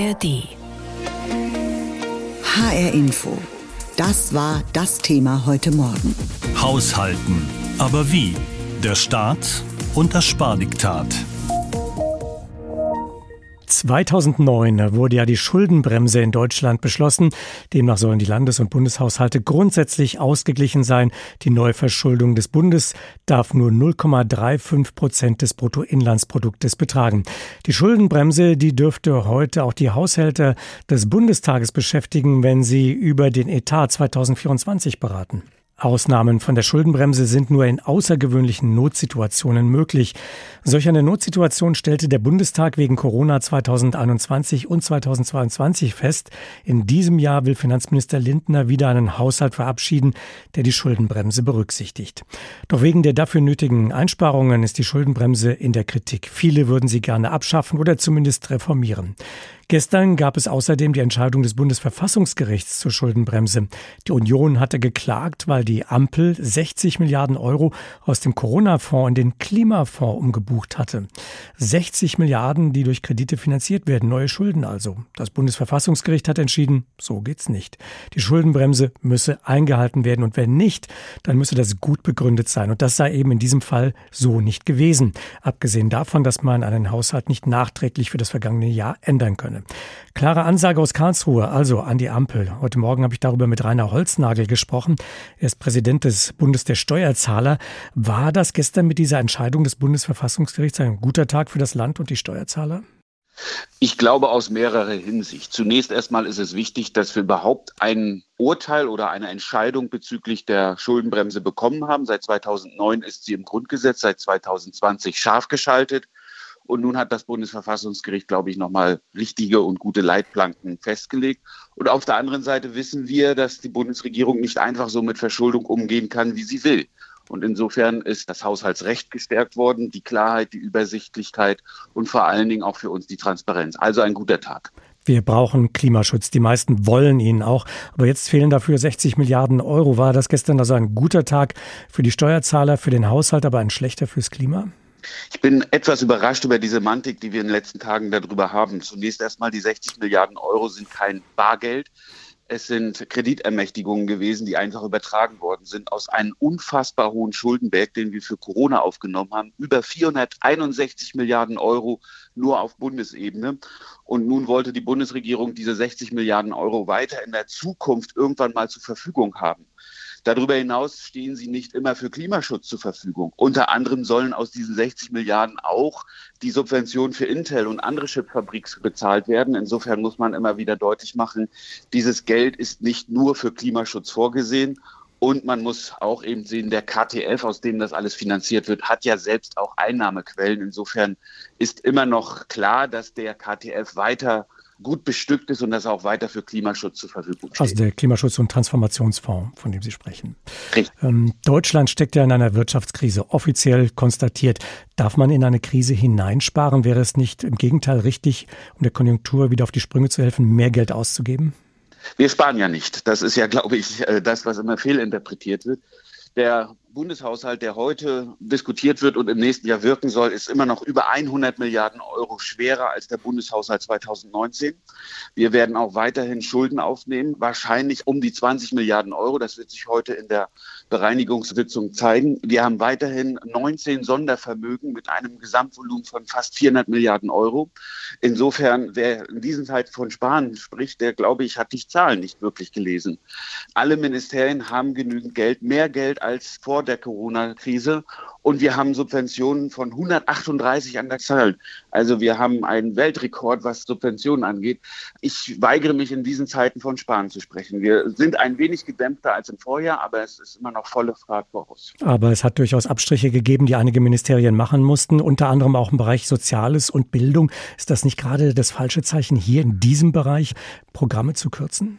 ARD. HR Info. Das war das Thema heute Morgen. Haushalten. Aber wie? Der Staat und das Spardiktat. 2009 wurde ja die Schuldenbremse in Deutschland beschlossen. Demnach sollen die Landes- und Bundeshaushalte grundsätzlich ausgeglichen sein. Die Neuverschuldung des Bundes darf nur 0,35 Prozent des Bruttoinlandsproduktes betragen. Die Schuldenbremse, die dürfte heute auch die Haushälter des Bundestages beschäftigen, wenn sie über den Etat 2024 beraten. Ausnahmen von der Schuldenbremse sind nur in außergewöhnlichen Notsituationen möglich. Solch eine Notsituation stellte der Bundestag wegen Corona 2021 und 2022 fest. In diesem Jahr will Finanzminister Lindner wieder einen Haushalt verabschieden, der die Schuldenbremse berücksichtigt. Doch wegen der dafür nötigen Einsparungen ist die Schuldenbremse in der Kritik. Viele würden sie gerne abschaffen oder zumindest reformieren. Gestern gab es außerdem die Entscheidung des Bundesverfassungsgerichts zur Schuldenbremse. Die Union hatte geklagt, weil die Ampel 60 Milliarden Euro aus dem Corona-Fonds in den Klimafonds umgebucht hatte. 60 Milliarden, die durch Kredite finanziert werden, neue Schulden also. Das Bundesverfassungsgericht hat entschieden, so geht's nicht. Die Schuldenbremse müsse eingehalten werden und wenn nicht, dann müsse das gut begründet sein. Und das sei eben in diesem Fall so nicht gewesen. Abgesehen davon, dass man einen Haushalt nicht nachträglich für das vergangene Jahr ändern könne. Klare Ansage aus Karlsruhe, also an die Ampel. Heute Morgen habe ich darüber mit Rainer Holznagel gesprochen. Er ist Präsident des Bundes der Steuerzahler. War das gestern mit dieser Entscheidung des Bundesverfassungsgerichts ein guter Tag für das Land und die Steuerzahler? Ich glaube aus mehrerer Hinsicht. Zunächst erstmal ist es wichtig, dass wir überhaupt ein Urteil oder eine Entscheidung bezüglich der Schuldenbremse bekommen haben. Seit 2009 ist sie im Grundgesetz, seit 2020 scharf geschaltet. Und nun hat das Bundesverfassungsgericht, glaube ich, nochmal richtige und gute Leitplanken festgelegt. Und auf der anderen Seite wissen wir, dass die Bundesregierung nicht einfach so mit Verschuldung umgehen kann, wie sie will. Und insofern ist das Haushaltsrecht gestärkt worden, die Klarheit, die Übersichtlichkeit und vor allen Dingen auch für uns die Transparenz. Also ein guter Tag. Wir brauchen Klimaschutz. Die meisten wollen ihn auch. Aber jetzt fehlen dafür 60 Milliarden Euro. War das gestern also ein guter Tag für die Steuerzahler, für den Haushalt, aber ein schlechter fürs Klima? Ich bin etwas überrascht über die Semantik, die wir in den letzten Tagen darüber haben. Zunächst erstmal, die 60 Milliarden Euro sind kein Bargeld. Es sind Kreditermächtigungen gewesen, die einfach übertragen worden sind aus einem unfassbar hohen Schuldenberg, den wir für Corona aufgenommen haben. Über 461 Milliarden Euro nur auf Bundesebene. Und nun wollte die Bundesregierung diese 60 Milliarden Euro weiter in der Zukunft irgendwann mal zur Verfügung haben. Darüber hinaus stehen sie nicht immer für Klimaschutz zur Verfügung. Unter anderem sollen aus diesen 60 Milliarden auch die Subventionen für Intel und andere Chipfabriks bezahlt werden. Insofern muss man immer wieder deutlich machen, dieses Geld ist nicht nur für Klimaschutz vorgesehen. Und man muss auch eben sehen, der KTF, aus dem das alles finanziert wird, hat ja selbst auch Einnahmequellen. Insofern ist immer noch klar, dass der KTF weiter gut bestückt ist und das auch weiter für Klimaschutz zur Verfügung steht. Also der Klimaschutz- und Transformationsfonds, von dem Sie sprechen. Ähm, Deutschland steckt ja in einer Wirtschaftskrise, offiziell konstatiert. Darf man in eine Krise hineinsparen? Wäre es nicht im Gegenteil richtig, um der Konjunktur wieder auf die Sprünge zu helfen, mehr Geld auszugeben? Wir sparen ja nicht. Das ist ja, glaube ich, äh, das, was immer fehlinterpretiert wird. Der Bundeshaushalt, der heute diskutiert wird und im nächsten Jahr wirken soll, ist immer noch über 100 Milliarden Euro schwerer als der Bundeshaushalt 2019. Wir werden auch weiterhin Schulden aufnehmen, wahrscheinlich um die 20 Milliarden Euro. Das wird sich heute in der Bereinigungssitzung zeigen. Wir haben weiterhin 19 Sondervermögen mit einem Gesamtvolumen von fast 400 Milliarden Euro. Insofern, wer in diesen Zeiten von Sparen spricht, der, glaube ich, hat die Zahlen nicht wirklich gelesen. Alle Ministerien haben genügend Geld, mehr Geld als vor der Corona-Krise. Und wir haben Subventionen von 138 an der Zahl. Also wir haben einen Weltrekord, was Subventionen angeht. Ich weigere mich in diesen Zeiten von Sparen zu sprechen. Wir sind ein wenig gedämpfter als im Vorjahr, aber es ist immer noch volle Fahrt voraus. Aber es hat durchaus Abstriche gegeben, die einige Ministerien machen mussten, unter anderem auch im Bereich Soziales und Bildung. Ist das nicht gerade das falsche Zeichen, hier in diesem Bereich Programme zu kürzen?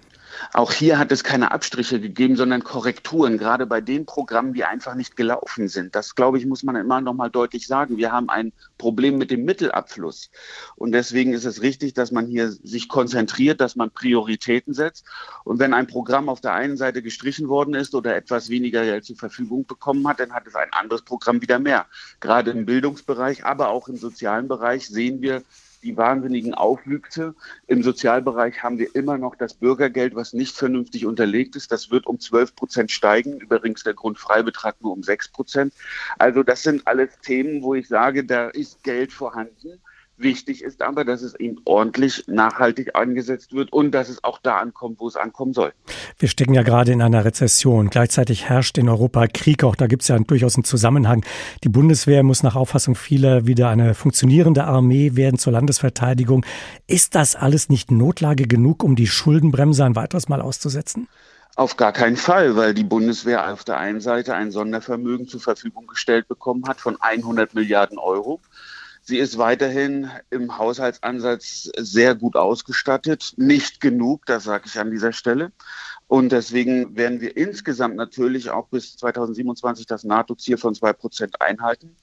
Auch hier hat es keine Abstriche gegeben, sondern Korrekturen, gerade bei den Programmen, die einfach nicht gelaufen sind. Das, glaube ich, muss man immer noch mal deutlich sagen. Wir haben ein Problem mit dem Mittelabfluss. Und deswegen ist es richtig, dass man hier sich konzentriert, dass man Prioritäten setzt. Und wenn ein Programm auf der einen Seite gestrichen worden ist oder etwas weniger Geld zur Verfügung bekommen hat, dann hat es ein anderes Programm wieder mehr. Gerade im Bildungsbereich, aber auch im sozialen Bereich sehen wir, die wahnsinnigen Aufwüchse. Im Sozialbereich haben wir immer noch das Bürgergeld, was nicht vernünftig unterlegt ist. Das wird um 12 Prozent steigen, übrigens der Grundfreibetrag nur um 6 Prozent. Also das sind alles Themen, wo ich sage, da ist Geld vorhanden. Wichtig ist aber, dass es eben ordentlich nachhaltig eingesetzt wird und dass es auch da ankommt, wo es ankommen soll. Wir stecken ja gerade in einer Rezession. Gleichzeitig herrscht in Europa Krieg. Auch da gibt es ja durchaus einen Zusammenhang. Die Bundeswehr muss nach Auffassung vieler wieder eine funktionierende Armee werden zur Landesverteidigung. Ist das alles nicht Notlage genug, um die Schuldenbremse ein weiteres Mal auszusetzen? Auf gar keinen Fall, weil die Bundeswehr auf der einen Seite ein Sondervermögen zur Verfügung gestellt bekommen hat von 100 Milliarden Euro. Sie ist weiterhin im Haushaltsansatz sehr gut ausgestattet. Nicht genug, das sage ich an dieser Stelle. Und deswegen werden wir insgesamt natürlich auch bis 2027 das NATO-Ziel von zwei Prozent einhalten.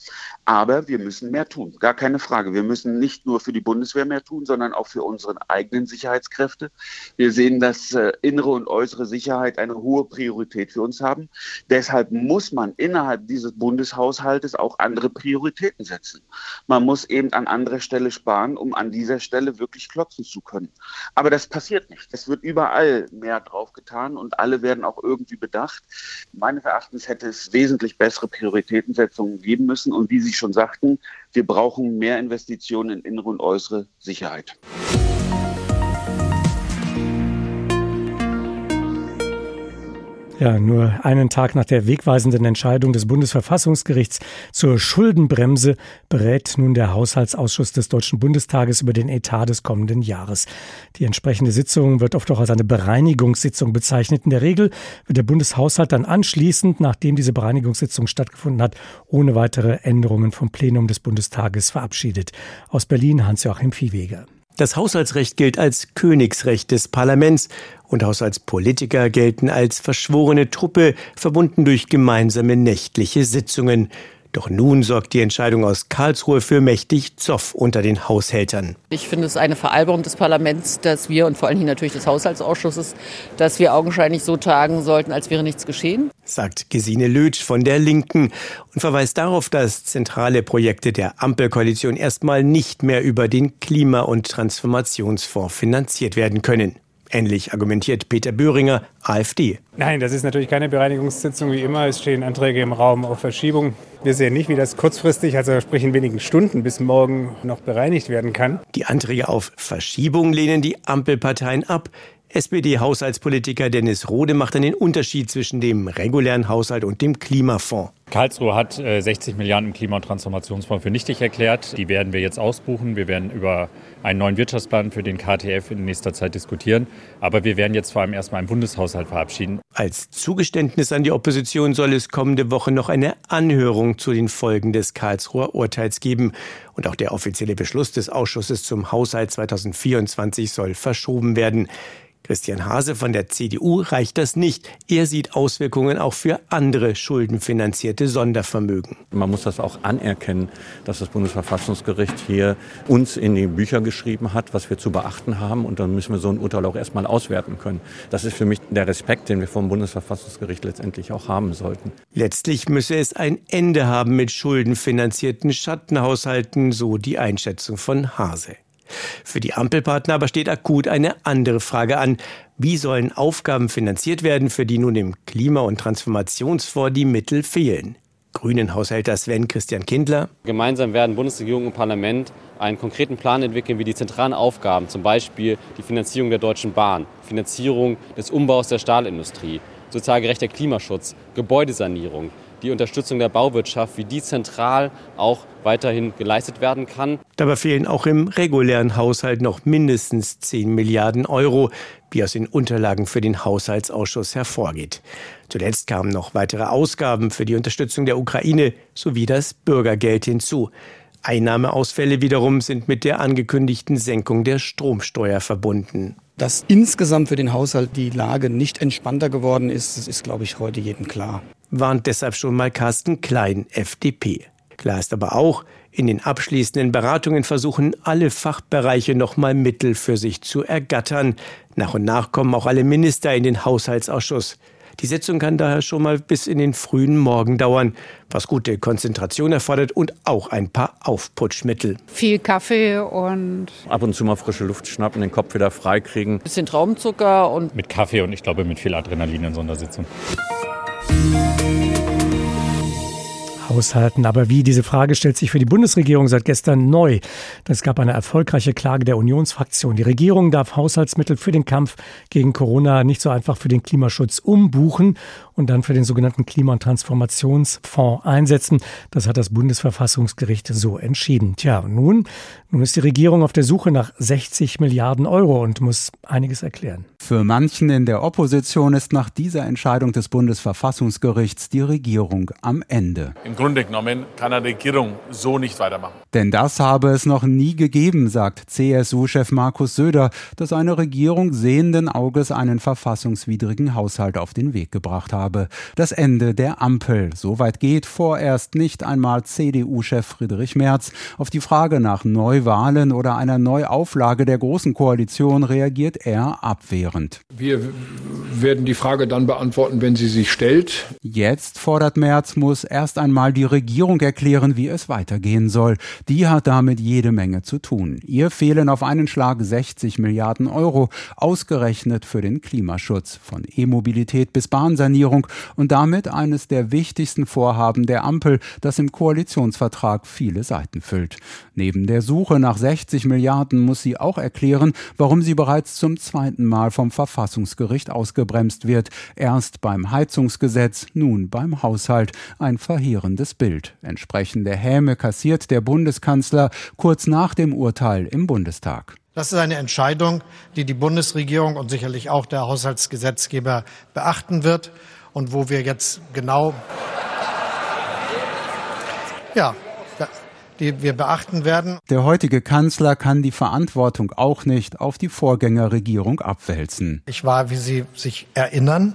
Aber wir müssen mehr tun. Gar keine Frage. Wir müssen nicht nur für die Bundeswehr mehr tun, sondern auch für unsere eigenen Sicherheitskräfte. Wir sehen, dass äh, innere und äußere Sicherheit eine hohe Priorität für uns haben. Deshalb muss man innerhalb dieses Bundeshaushaltes auch andere Prioritäten setzen. Man muss eben an anderer Stelle sparen, um an dieser Stelle wirklich klotzen zu können. Aber das passiert nicht. Es wird überall mehr drauf getan getan und alle werden auch irgendwie bedacht. Meines Erachtens hätte es wesentlich bessere Prioritätensetzungen geben müssen. Und wie Sie schon sagten, wir brauchen mehr Investitionen in innere und äußere Sicherheit. Ja, nur einen Tag nach der wegweisenden Entscheidung des Bundesverfassungsgerichts zur Schuldenbremse berät nun der Haushaltsausschuss des Deutschen Bundestages über den Etat des kommenden Jahres. Die entsprechende Sitzung wird oft auch als eine Bereinigungssitzung bezeichnet. In der Regel wird der Bundeshaushalt dann anschließend, nachdem diese Bereinigungssitzung stattgefunden hat, ohne weitere Änderungen vom Plenum des Bundestages verabschiedet. Aus Berlin Hans-Joachim Viehweger. Das Haushaltsrecht gilt als Königsrecht des Parlaments und Haushaltspolitiker gelten als verschworene Truppe, verbunden durch gemeinsame nächtliche Sitzungen. Doch nun sorgt die Entscheidung aus Karlsruhe für mächtig Zoff unter den Haushältern. Ich finde es eine Veralberung des Parlaments, dass wir und vor allem natürlich des Haushaltsausschusses, dass wir augenscheinlich so tagen sollten, als wäre nichts geschehen. Sagt Gesine Lötsch von der Linken und verweist darauf, dass zentrale Projekte der Ampelkoalition erstmal nicht mehr über den Klima- und Transformationsfonds finanziert werden können. Ähnlich argumentiert Peter Böhringer, AfD. Nein, das ist natürlich keine Bereinigungssitzung wie immer. Es stehen Anträge im Raum auf Verschiebung. Wir sehen nicht, wie das kurzfristig, also sprich in wenigen Stunden bis morgen, noch bereinigt werden kann. Die Anträge auf Verschiebung lehnen die Ampelparteien ab. SPD-Haushaltspolitiker Dennis Rode macht dann den Unterschied zwischen dem regulären Haushalt und dem Klimafonds. Karlsruhe hat 60 äh, Milliarden im Klima- und Transformationsfonds für nichtig erklärt. Die werden wir jetzt ausbuchen. Wir werden über einen neuen Wirtschaftsplan für den KTF in nächster Zeit diskutieren. Aber wir werden jetzt vor allem erstmal einen Bundeshaushalt verabschieden. Als Zugeständnis an die Opposition soll es kommende Woche noch eine Anhörung zu den Folgen des Karlsruher Urteils geben. Und auch der offizielle Beschluss des Ausschusses zum Haushalt 2024 soll verschoben werden. Christian Hase von der CDU reicht das nicht. Er sieht Auswirkungen auch für andere schuldenfinanzierte Sondervermögen. Man muss das auch anerkennen, dass das Bundesverfassungsgericht hier uns in die Bücher geschrieben hat, was wir zu beachten haben. Und dann müssen wir so ein Urteil auch erstmal auswerten können. Das ist für mich der Respekt, den wir vom Bundesverfassungsgericht letztendlich auch haben sollten. Letztlich müsse es ein Ende haben mit schuldenfinanzierten Schattenhaushalten, so die Einschätzung von Hase. Für die Ampelpartner aber steht akut eine andere Frage an. Wie sollen Aufgaben finanziert werden, für die nun im Klima- und Transformationsfonds die Mittel fehlen? Grünen-Haushälter Sven Christian Kindler. Gemeinsam werden Bundesregierung und Parlament einen konkreten Plan entwickeln, wie die zentralen Aufgaben, zum Beispiel die Finanzierung der Deutschen Bahn, Finanzierung des Umbaus der Stahlindustrie, sozial gerechter Klimaschutz, Gebäudesanierung, die Unterstützung der Bauwirtschaft, wie die zentral auch weiterhin geleistet werden kann. Dabei fehlen auch im regulären Haushalt noch mindestens 10 Milliarden Euro, wie aus den Unterlagen für den Haushaltsausschuss hervorgeht. Zuletzt kamen noch weitere Ausgaben für die Unterstützung der Ukraine sowie das Bürgergeld hinzu. Einnahmeausfälle wiederum sind mit der angekündigten Senkung der Stromsteuer verbunden. Dass insgesamt für den Haushalt die Lage nicht entspannter geworden ist, das ist, glaube ich, heute jedem klar warnt deshalb schon mal Carsten Klein, FDP. Klar ist aber auch, in den abschließenden Beratungen versuchen alle Fachbereiche nochmal Mittel für sich zu ergattern. Nach und nach kommen auch alle Minister in den Haushaltsausschuss. Die Sitzung kann daher schon mal bis in den frühen Morgen dauern, was gute Konzentration erfordert und auch ein paar Aufputschmittel. Viel Kaffee und ab und zu mal frische Luft schnappen, den Kopf wieder freikriegen. Bisschen Traumzucker und mit Kaffee und ich glaube mit viel Adrenalin in so einer Sitzung haushalten. Aber wie diese Frage stellt sich für die Bundesregierung seit gestern neu. Es gab eine erfolgreiche Klage der Unionsfraktion. Die Regierung darf Haushaltsmittel für den Kampf gegen Corona nicht so einfach für den Klimaschutz umbuchen und dann für den sogenannten Klima- und Transformationsfonds einsetzen. Das hat das Bundesverfassungsgericht so entschieden. Tja, nun, nun ist die Regierung auf der Suche nach 60 Milliarden Euro und muss einiges erklären. Für manchen in der Opposition ist nach dieser Entscheidung des Bundesverfassungsgerichts die Regierung am Ende. Im Grunde genommen kann eine Regierung so nicht weitermachen. Denn das habe es noch nie gegeben, sagt CSU-Chef Markus Söder, dass eine Regierung sehenden Auges einen verfassungswidrigen Haushalt auf den Weg gebracht habe. Das Ende der Ampel. Soweit geht vorerst nicht einmal CDU-Chef Friedrich Merz. Auf die Frage nach Neuwahlen oder einer Neuauflage der Großen Koalition reagiert er abwehrend. Wir werden die Frage dann beantworten, wenn sie sich stellt. Jetzt fordert Merz, muss erst einmal die Regierung erklären, wie es weitergehen soll. Die hat damit jede Menge zu tun. Ihr fehlen auf einen Schlag 60 Milliarden Euro, ausgerechnet für den Klimaschutz, von E-Mobilität bis Bahnsanierung und damit eines der wichtigsten Vorhaben der Ampel, das im Koalitionsvertrag viele Seiten füllt. Neben der Suche nach 60 Milliarden muss sie auch erklären, warum sie bereits zum zweiten Mal vom Verfassungsgericht ausgebremst wird. Erst beim Heizungsgesetz, nun beim Haushalt. Ein verheerendes Bild. Entsprechende Häme kassiert der Bundeskanzler kurz nach dem Urteil im Bundestag. Das ist eine Entscheidung, die die Bundesregierung und sicherlich auch der Haushaltsgesetzgeber beachten wird und wo wir jetzt genau ja, die wir beachten werden. Der heutige Kanzler kann die Verantwortung auch nicht auf die Vorgängerregierung abwälzen. Ich war, wie Sie sich erinnern,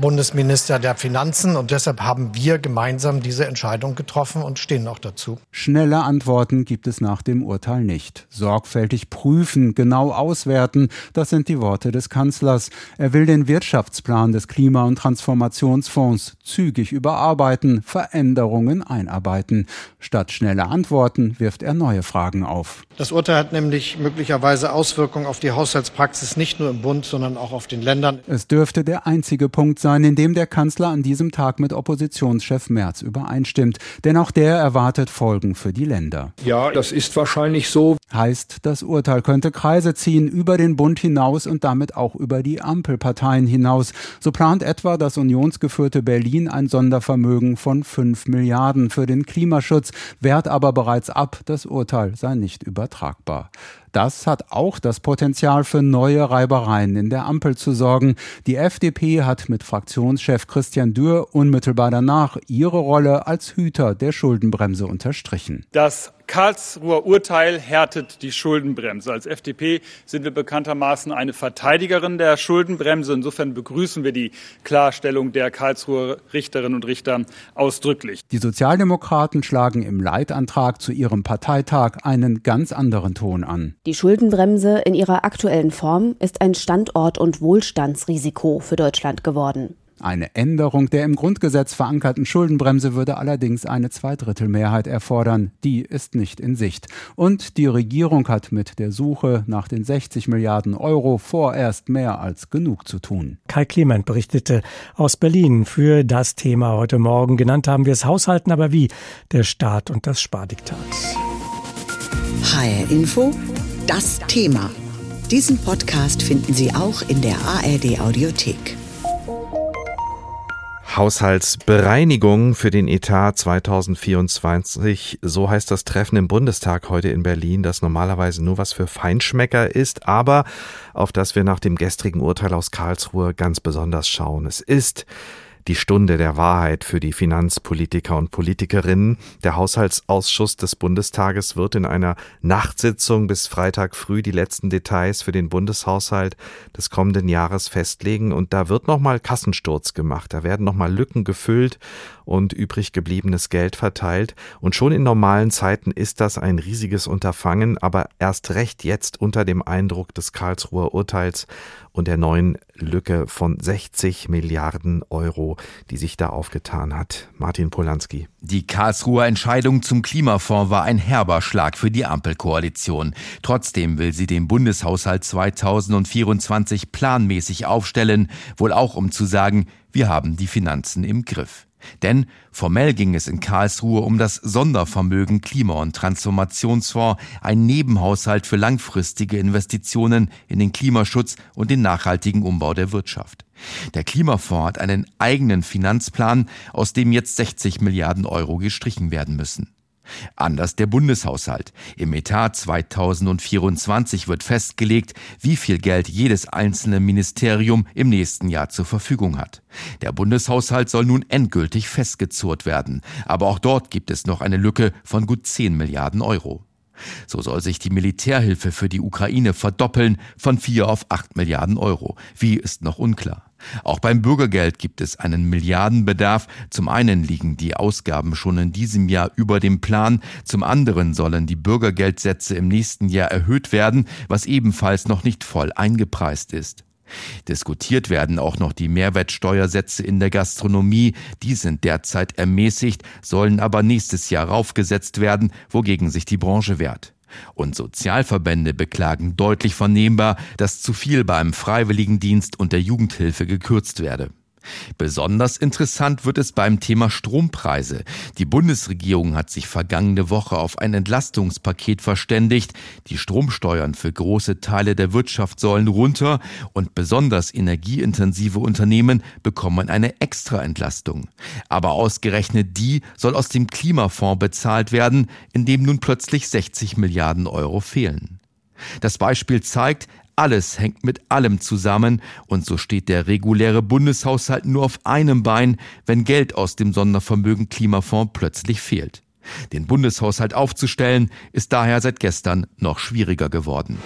Bundesminister der Finanzen und deshalb haben wir gemeinsam diese Entscheidung getroffen und stehen auch dazu. Schnelle Antworten gibt es nach dem Urteil nicht. Sorgfältig prüfen, genau auswerten, das sind die Worte des Kanzlers. Er will den Wirtschaftsplan des Klima- und Transformationsfonds zügig überarbeiten, Veränderungen einarbeiten. Statt schnelle Antworten wirft er neue Fragen auf. Das Urteil hat nämlich möglicherweise Auswirkungen auf die Haushaltspraxis nicht nur im Bund, sondern auch auf den Ländern. Es dürfte der einzige Punkt sein, in dem der Kanzler an diesem Tag mit Oppositionschef Merz übereinstimmt. Denn auch der erwartet Folgen für die Länder. Ja, das ist wahrscheinlich so. Heißt, das Urteil könnte Kreise ziehen über den Bund hinaus und damit auch über die Ampelparteien hinaus. So plant etwa das unionsgeführte Berlin ein Sondervermögen von 5 Milliarden für den Klimaschutz, wehrt aber bereits ab, das Urteil sei nicht übertragbar. Das hat auch das Potenzial für neue Reibereien in der Ampel zu sorgen. Die FDP hat mit Fraktionschef Christian Dürr unmittelbar danach ihre Rolle als Hüter der Schuldenbremse unterstrichen. Das Karlsruher Urteil härtet die Schuldenbremse. Als FDP sind wir bekanntermaßen eine Verteidigerin der Schuldenbremse. Insofern begrüßen wir die Klarstellung der Karlsruher Richterinnen und Richter ausdrücklich. Die Sozialdemokraten schlagen im Leitantrag zu ihrem Parteitag einen ganz anderen Ton an. Die Schuldenbremse in ihrer aktuellen Form ist ein Standort- und Wohlstandsrisiko für Deutschland geworden. Eine Änderung der im Grundgesetz verankerten Schuldenbremse würde allerdings eine Zweidrittelmehrheit erfordern. Die ist nicht in Sicht. Und die Regierung hat mit der Suche nach den 60 Milliarden Euro vorerst mehr als genug zu tun. Kai Clement berichtete aus Berlin für das Thema heute Morgen. Genannt haben wir es Haushalten, aber wie? Der Staat und das Spardiktat. HR Info, das Thema. Diesen Podcast finden Sie auch in der ARD Audiothek. Haushaltsbereinigung für den Etat 2024. So heißt das Treffen im Bundestag heute in Berlin, das normalerweise nur was für Feinschmecker ist, aber auf das wir nach dem gestrigen Urteil aus Karlsruhe ganz besonders schauen. Es ist die Stunde der Wahrheit für die Finanzpolitiker und Politikerinnen. Der Haushaltsausschuss des Bundestages wird in einer Nachtsitzung bis Freitag früh die letzten Details für den Bundeshaushalt des kommenden Jahres festlegen und da wird nochmal Kassensturz gemacht. Da werden nochmal Lücken gefüllt und übrig gebliebenes Geld verteilt. Und schon in normalen Zeiten ist das ein riesiges Unterfangen, aber erst recht jetzt unter dem Eindruck des Karlsruher Urteils und der neuen Lücke von 60 Milliarden Euro, die sich da aufgetan hat. Martin Polanski. Die Karlsruher Entscheidung zum Klimafonds war ein herber Schlag für die Ampelkoalition. Trotzdem will sie den Bundeshaushalt 2024 planmäßig aufstellen, wohl auch um zu sagen, wir haben die Finanzen im Griff. Denn formell ging es in Karlsruhe um das Sondervermögen Klima- und Transformationsfonds, ein Nebenhaushalt für langfristige Investitionen in den Klimaschutz und den nachhaltigen Umbau der Wirtschaft. Der Klimafonds hat einen eigenen Finanzplan, aus dem jetzt 60 Milliarden Euro gestrichen werden müssen. Anders der Bundeshaushalt. Im Etat 2024 wird festgelegt, wie viel Geld jedes einzelne Ministerium im nächsten Jahr zur Verfügung hat. Der Bundeshaushalt soll nun endgültig festgezurrt werden, aber auch dort gibt es noch eine Lücke von gut 10 Milliarden Euro. So soll sich die Militärhilfe für die Ukraine verdoppeln von 4 auf 8 Milliarden Euro. Wie ist noch unklar. Auch beim Bürgergeld gibt es einen Milliardenbedarf. Zum einen liegen die Ausgaben schon in diesem Jahr über dem Plan, zum anderen sollen die Bürgergeldsätze im nächsten Jahr erhöht werden, was ebenfalls noch nicht voll eingepreist ist. Diskutiert werden auch noch die Mehrwertsteuersätze in der Gastronomie. Die sind derzeit ermäßigt, sollen aber nächstes Jahr raufgesetzt werden, wogegen sich die Branche wehrt. Und Sozialverbände beklagen deutlich vernehmbar, dass zu viel beim Freiwilligendienst und der Jugendhilfe gekürzt werde. Besonders interessant wird es beim Thema Strompreise. Die Bundesregierung hat sich vergangene Woche auf ein Entlastungspaket verständigt. Die Stromsteuern für große Teile der Wirtschaft sollen runter und besonders energieintensive Unternehmen bekommen eine Extraentlastung. Aber ausgerechnet die soll aus dem Klimafonds bezahlt werden, in dem nun plötzlich 60 Milliarden Euro fehlen. Das Beispiel zeigt, alles hängt mit allem zusammen und so steht der reguläre Bundeshaushalt nur auf einem Bein, wenn Geld aus dem Sondervermögen Klimafonds plötzlich fehlt. Den Bundeshaushalt aufzustellen, ist daher seit gestern noch schwieriger geworden.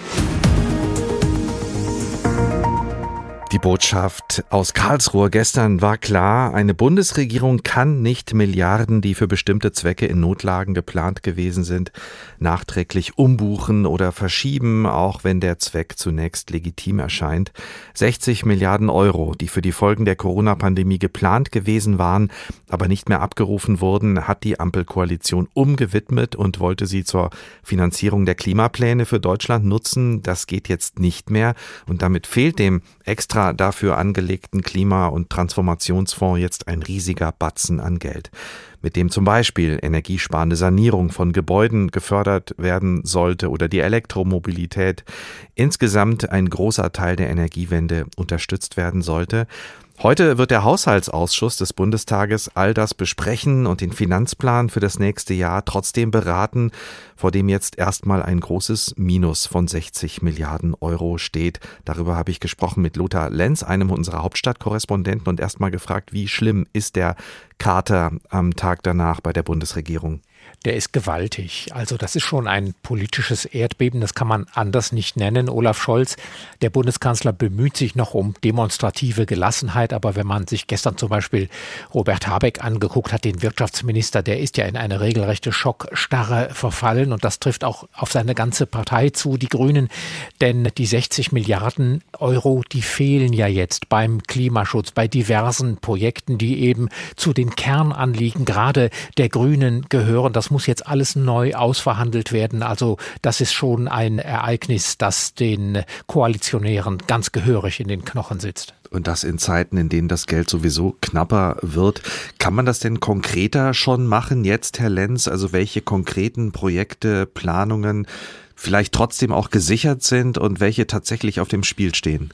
Die Botschaft aus Karlsruhe gestern war klar, eine Bundesregierung kann nicht Milliarden, die für bestimmte Zwecke in Notlagen geplant gewesen sind, nachträglich umbuchen oder verschieben, auch wenn der Zweck zunächst legitim erscheint. 60 Milliarden Euro, die für die Folgen der Corona-Pandemie geplant gewesen waren, aber nicht mehr abgerufen wurden, hat die Ampelkoalition umgewidmet und wollte sie zur Finanzierung der Klimapläne für Deutschland nutzen. Das geht jetzt nicht mehr und damit fehlt dem extra dafür angelegten Klima- und Transformationsfonds jetzt ein riesiger Batzen an Geld, mit dem zum Beispiel energiesparende Sanierung von Gebäuden gefördert werden sollte oder die Elektromobilität insgesamt ein großer Teil der Energiewende unterstützt werden sollte. Heute wird der Haushaltsausschuss des Bundestages all das besprechen und den Finanzplan für das nächste Jahr trotzdem beraten, vor dem jetzt erstmal ein großes Minus von 60 Milliarden Euro steht. Darüber habe ich gesprochen mit Lothar Lenz, einem unserer Hauptstadtkorrespondenten, und erstmal gefragt, wie schlimm ist der Kater am Tag danach bei der Bundesregierung? Der ist gewaltig. Also das ist schon ein politisches Erdbeben, das kann man anders nicht nennen. Olaf Scholz, der Bundeskanzler, bemüht sich noch um demonstrative Gelassenheit, aber wenn man sich gestern zum Beispiel Robert Habeck angeguckt hat, den Wirtschaftsminister, der ist ja in eine regelrechte Schockstarre verfallen und das trifft auch auf seine ganze Partei zu, die Grünen, denn die 60 Milliarden Euro, die fehlen ja jetzt beim Klimaschutz, bei diversen Projekten, die eben zu den Kernanliegen gerade der Grünen gehören. Das muss jetzt alles neu ausverhandelt werden. Also das ist schon ein Ereignis, das den Koalitionären ganz gehörig in den Knochen sitzt. Und das in Zeiten, in denen das Geld sowieso knapper wird. Kann man das denn konkreter schon machen jetzt, Herr Lenz? Also welche konkreten Projekte, Planungen vielleicht trotzdem auch gesichert sind und welche tatsächlich auf dem Spiel stehen?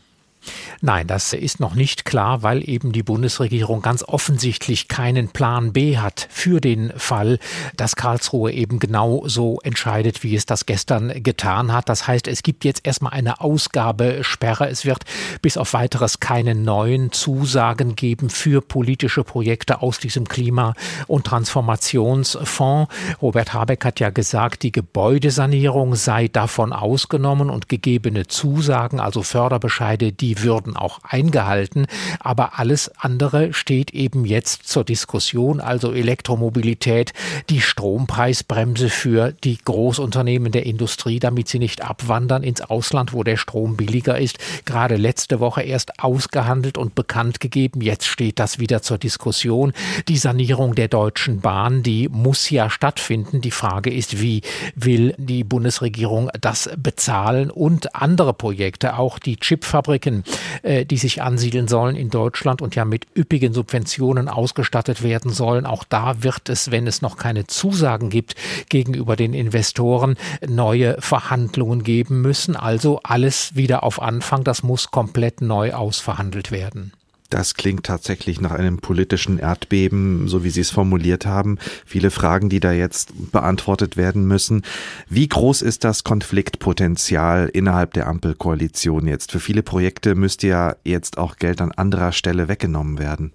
Nein, das ist noch nicht klar, weil eben die Bundesregierung ganz offensichtlich keinen Plan B hat für den Fall, dass Karlsruhe eben genau so entscheidet, wie es das gestern getan hat. Das heißt, es gibt jetzt erstmal eine Ausgabesperre. Es wird bis auf weiteres keine neuen Zusagen geben für politische Projekte aus diesem Klima- und Transformationsfonds. Robert Habeck hat ja gesagt, die Gebäudesanierung sei davon ausgenommen und gegebene Zusagen, also Förderbescheide, die die würden auch eingehalten. Aber alles andere steht eben jetzt zur Diskussion, also Elektromobilität, die Strompreisbremse für die Großunternehmen der Industrie, damit sie nicht abwandern ins Ausland, wo der Strom billiger ist. Gerade letzte Woche erst ausgehandelt und bekannt gegeben. Jetzt steht das wieder zur Diskussion. Die Sanierung der Deutschen Bahn, die muss ja stattfinden. Die Frage ist, wie will die Bundesregierung das bezahlen und andere Projekte, auch die Chipfabriken, äh, die sich ansiedeln sollen in Deutschland und ja mit üppigen Subventionen ausgestattet werden sollen. Auch da wird es, wenn es noch keine Zusagen gibt gegenüber den Investoren, neue Verhandlungen geben müssen. Also alles wieder auf Anfang. Das muss komplett neu ausverhandelt werden. Das klingt tatsächlich nach einem politischen Erdbeben, so wie Sie es formuliert haben. Viele Fragen, die da jetzt beantwortet werden müssen. Wie groß ist das Konfliktpotenzial innerhalb der Ampelkoalition jetzt? Für viele Projekte müsste ja jetzt auch Geld an anderer Stelle weggenommen werden.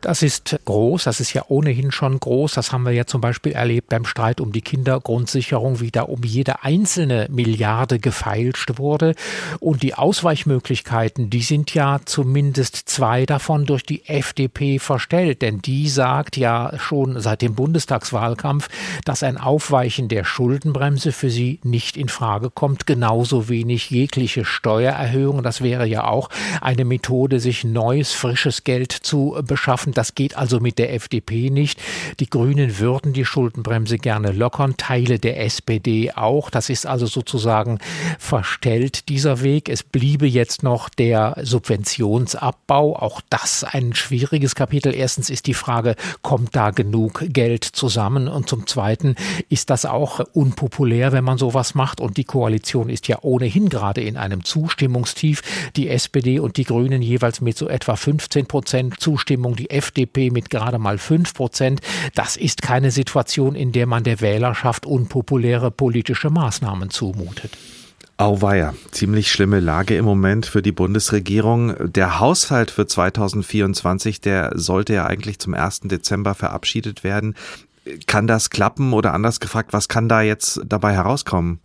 Das ist groß, das ist ja ohnehin schon groß. Das haben wir ja zum Beispiel erlebt beim Streit um die Kindergrundsicherung, wie da um jede einzelne Milliarde gefeilscht wurde. Und die Ausweichmöglichkeiten, die sind ja zumindest zwei davon durch die FDP verstellt. Denn die sagt ja schon seit dem Bundestagswahlkampf, dass ein Aufweichen der Schuldenbremse für sie nicht in Frage kommt. Genauso wenig jegliche Steuererhöhung. Das wäre ja auch eine Methode, sich neues, frisches Geld zu beschaffen. Das geht also mit der FDP nicht. Die Grünen würden die Schuldenbremse gerne lockern, Teile der SPD auch. Das ist also sozusagen verstellt, dieser Weg. Es bliebe jetzt noch der Subventionsabbau. Auch das ein schwieriges Kapitel. Erstens ist die Frage, kommt da genug Geld zusammen? Und zum Zweiten ist das auch unpopulär, wenn man sowas macht. Und die Koalition ist ja ohnehin gerade in einem Zustimmungstief. Die SPD und die Grünen jeweils mit so etwa 15 Prozent Zustimmung, die FDP mit gerade mal 5 Prozent. Das ist keine Situation, in der man der Wählerschaft unpopuläre politische Maßnahmen zumutet. Auweia, ziemlich schlimme Lage im Moment für die Bundesregierung. Der Haushalt für 2024, der sollte ja eigentlich zum 1. Dezember verabschiedet werden. Kann das klappen oder anders gefragt, was kann da jetzt dabei herauskommen?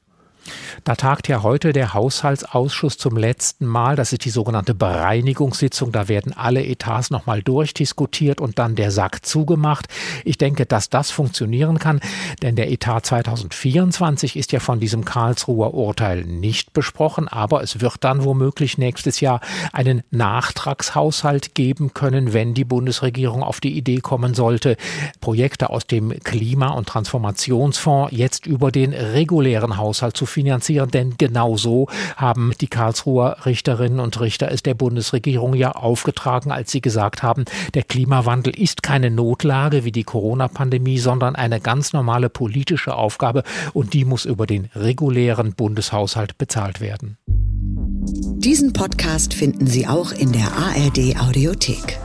Da tagt ja heute der Haushaltsausschuss zum letzten Mal. Das ist die sogenannte Bereinigungssitzung. Da werden alle Etats nochmal durchdiskutiert und dann der Sack zugemacht. Ich denke, dass das funktionieren kann, denn der Etat 2024 ist ja von diesem Karlsruher Urteil nicht besprochen, aber es wird dann womöglich nächstes Jahr einen Nachtragshaushalt geben können, wenn die Bundesregierung auf die Idee kommen sollte, Projekte aus dem Klima- und Transformationsfonds jetzt über den regulären Haushalt zu finanzieren, denn genau so haben die Karlsruher Richterinnen und Richter es der Bundesregierung ja aufgetragen, als sie gesagt haben, der Klimawandel ist keine Notlage wie die Corona-Pandemie, sondern eine ganz normale politische Aufgabe und die muss über den regulären Bundeshaushalt bezahlt werden. Diesen Podcast finden Sie auch in der ARD Audiothek.